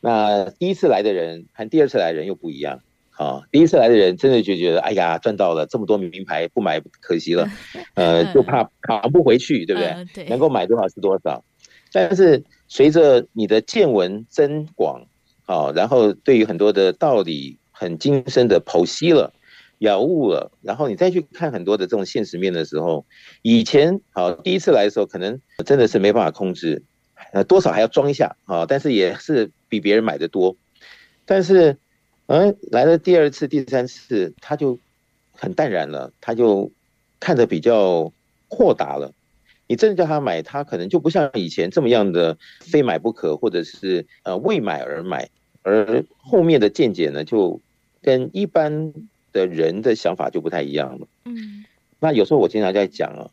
那第一次来的人和第二次来的人又不一样。啊，第一次来的人真的就觉得，哎呀，赚到了这么多名牌，不买可惜了，呃，就怕扛不回去，对不对？嗯、对，能够买多少是多少。但是随着你的见闻增广，好，然后对于很多的道理很精深的剖析了、了悟了，然后你再去看很多的这种现实面的时候，以前好第一次来的时候，可能真的是没办法控制，呃，多少还要装一下啊，但是也是比别人买的多，但是，嗯，来了第二次、第三次，他就很淡然了，他就看得比较豁达了。你真的叫他买，他可能就不像以前这么样的非买不可，或者是呃为买而买，而后面的见解呢，就跟一般的人的想法就不太一样了。嗯，那有时候我经常在讲啊，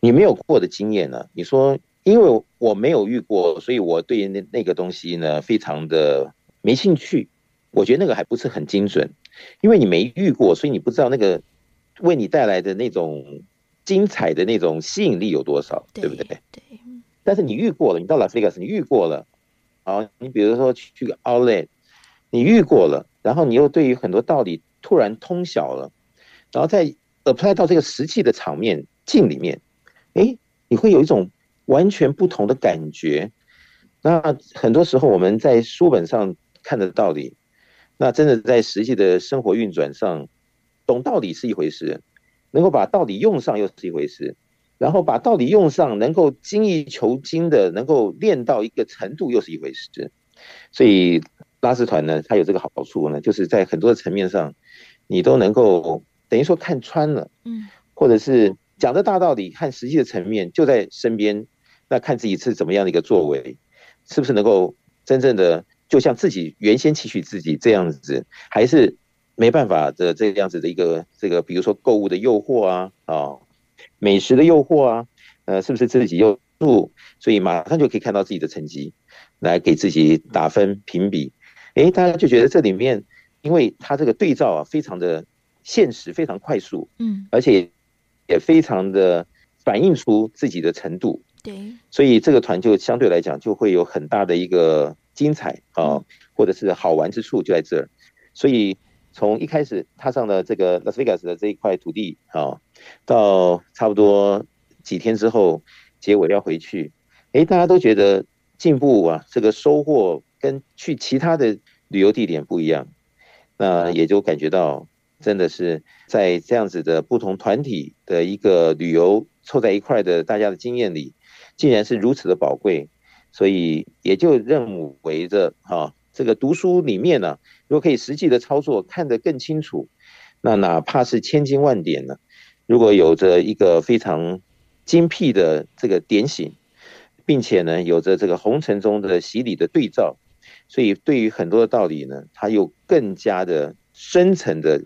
你没有过的经验呢，你说因为我没有遇过，所以我对那那个东西呢非常的没兴趣。我觉得那个还不是很精准，因为你没遇过，所以你不知道那个为你带来的那种。精彩的那种吸引力有多少，对，对不对？对。但是你遇过了，你到拉斯维加斯，你遇过了，好，你比如说去个 Outlet，你遇过了，然后你又对于很多道理突然通晓了，然后再 apply 到这个实际的场面境里面，哎，你会有一种完全不同的感觉。那很多时候我们在书本上看的道理，那真的在实际的生活运转上，懂道理是一回事。能够把道理用上又是一回事，然后把道理用上，能够精益求精的，能够练到一个程度又是一回事。所以拉丝团呢，它有这个好处呢，就是在很多的层面上，你都能够等于说看穿了，嗯，或者是讲的大道理和实际的层面就在身边，那看自己是怎么样的一个作为，是不是能够真正的就像自己原先期许自己这样子，还是？没办法的这样子的一个这个，比如说购物的诱惑啊，啊，美食的诱惑啊，呃，是不是自己又入，所以马上就可以看到自己的成绩，来给自己打分评比。诶，大家就觉得这里面，因为它这个对照啊，非常的现实，非常快速，嗯，而且也非常的反映出自己的程度。对，所以这个团就相对来讲就会有很大的一个精彩啊，或者是好玩之处就在这儿。所以从一开始踏上了这个拉斯维加斯的这一块土地啊，到差不多几天之后结尾要回去，诶，大家都觉得进步啊，这个收获跟去其他的旅游地点不一样，那也就感觉到真的是在这样子的不同团体的一个旅游凑在一块的大家的经验里。竟然是如此的宝贵，所以也就认为着哈，这个读书里面呢，如果可以实际的操作，看得更清楚，那哪怕是千金万点呢，如果有着一个非常精辟的这个点醒，并且呢，有着这个红尘中的洗礼的对照，所以对于很多的道理呢，它又更加的深层的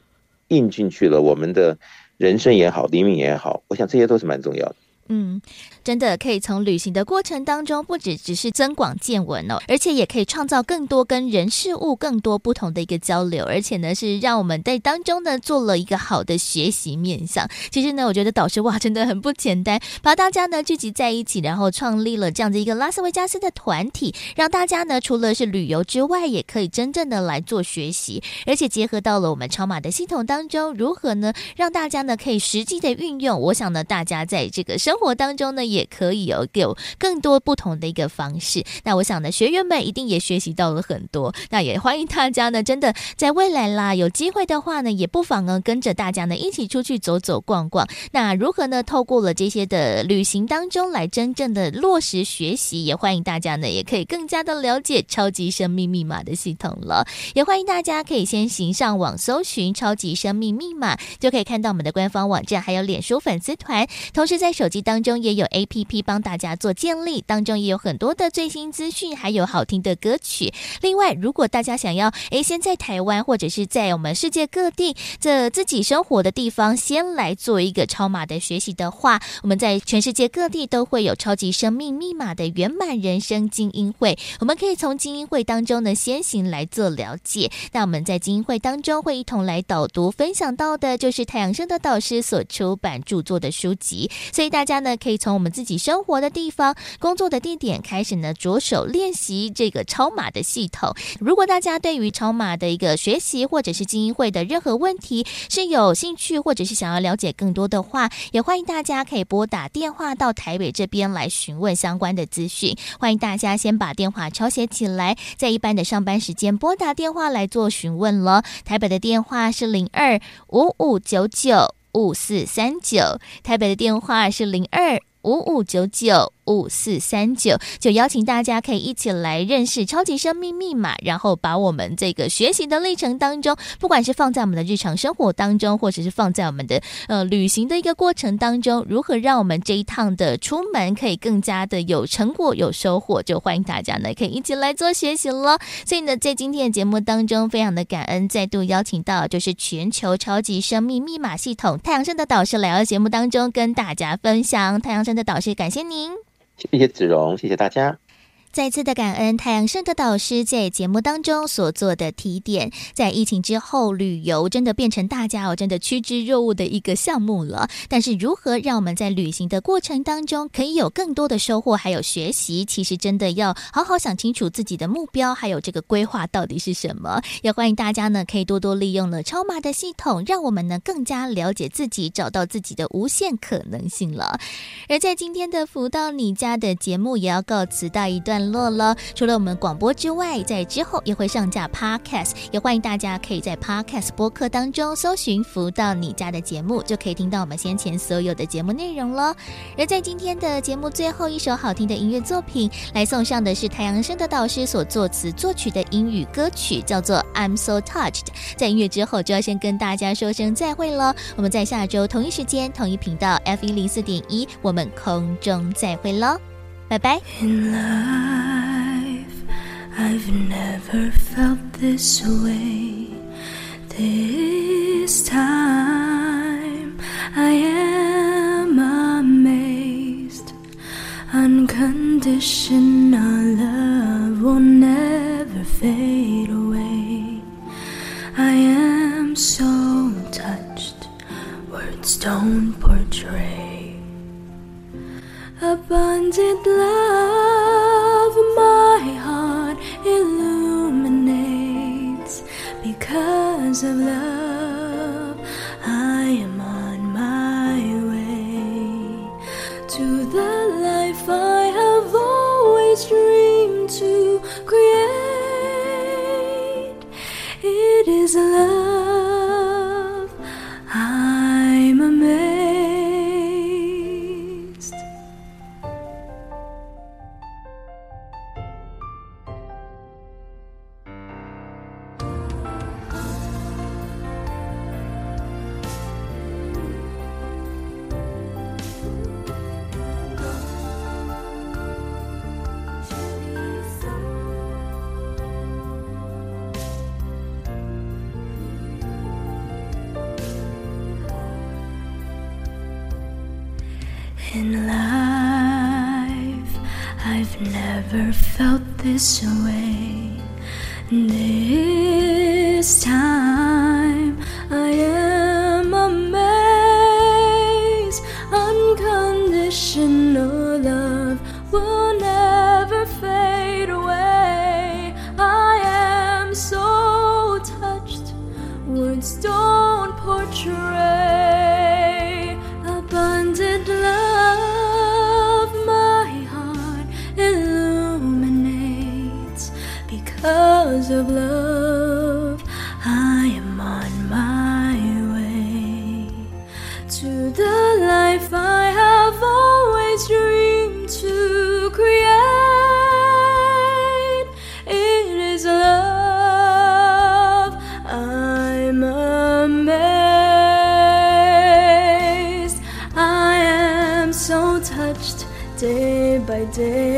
印进去了我们的人生也好，灵命也好，我想这些都是蛮重要的。嗯，真的可以从旅行的过程当中，不只只是增广见闻哦，而且也可以创造更多跟人事物更多不同的一个交流，而且呢，是让我们在当中呢做了一个好的学习面向。其实呢，我觉得导师哇真的很不简单，把大家呢聚集在一起，然后创立了这样的一个拉斯维加斯的团体，让大家呢除了是旅游之外，也可以真正的来做学习，而且结合到了我们超马的系统当中，如何呢让大家呢可以实际的运用？我想呢，大家在这个生生活当中呢，也可以有有更多不同的一个方式。那我想呢，学员们一定也学习到了很多。那也欢迎大家呢，真的在未来啦，有机会的话呢，也不妨呢跟着大家呢一起出去走走逛逛。那如何呢，透过了这些的旅行当中来真正的落实学习，也欢迎大家呢，也可以更加的了解超级生命密码的系统了。也欢迎大家可以先行上网搜寻超级生命密码，就可以看到我们的官方网站，还有脸书粉丝团，同时在手机当中也有 APP 帮大家做建立，当中也有很多的最新资讯，还有好听的歌曲。另外，如果大家想要诶，先在台湾或者是在我们世界各地这自己生活的地方，先来做一个超码的学习的话，我们在全世界各地都会有超级生命密码的圆满人生精英会，我们可以从精英会当中呢先行来做了解。那我们在精英会当中会一同来导读分享到的，就是太阳升的导师所出版著作的书籍，所以大家。家呢，可以从我们自己生活的地方、工作的地点开始呢，着手练习这个超码的系统。如果大家对于超码的一个学习，或者是精英会的任何问题是有兴趣，或者是想要了解更多的话，也欢迎大家可以拨打电话到台北这边来询问相关的资讯。欢迎大家先把电话抄写起来，在一般的上班时间拨打电话来做询问了。台北的电话是零二五五九九五四三九，台北的电话是零二五五九九。五四三九，就邀请大家可以一起来认识超级生命密码，然后把我们这个学习的历程当中，不管是放在我们的日常生活当中，或者是放在我们的呃旅行的一个过程当中，如何让我们这一趟的出门可以更加的有成果、有收获，就欢迎大家呢可以一起来做学习了。所以呢，在今天的节目当中，非常的感恩再度邀请到就是全球超级生命密码系统太阳盛德导师来到节目当中跟大家分享。太阳盛德导师，感谢您。谢谢子荣，谢谢大家。再次的感恩太阳盛德导师在节目当中所做的提点，在疫情之后，旅游真的变成大家哦真的趋之若鹜的一个项目了。但是如何让我们在旅行的过程当中可以有更多的收获，还有学习，其实真的要好好想清楚自己的目标，还有这个规划到底是什么。也欢迎大家呢可以多多利用了超马的系统，让我们呢更加了解自己，找到自己的无限可能性了。而在今天的福到你家的节目也要告辞到一段落了，除了我们广播之外，在之后也会上架 Podcast，也欢迎大家可以在 Podcast 播客当中搜寻“福到你家”的节目，就可以听到我们先前所有的节目内容了。而在今天的节目最后一首好听的音乐作品，来送上的是太阳升的导师所作词作曲的英语歌曲，叫做《I'm So Touched》。在音乐之后，就要先跟大家说声再会了。我们在下周同一时间、同一频道 F 一零四点一，我们空中再会喽。拜拜。In life, I've never felt this way. This time, I am amazed. Unconditional love will never fade away. I am so touched, words don't portray abundant love, my by day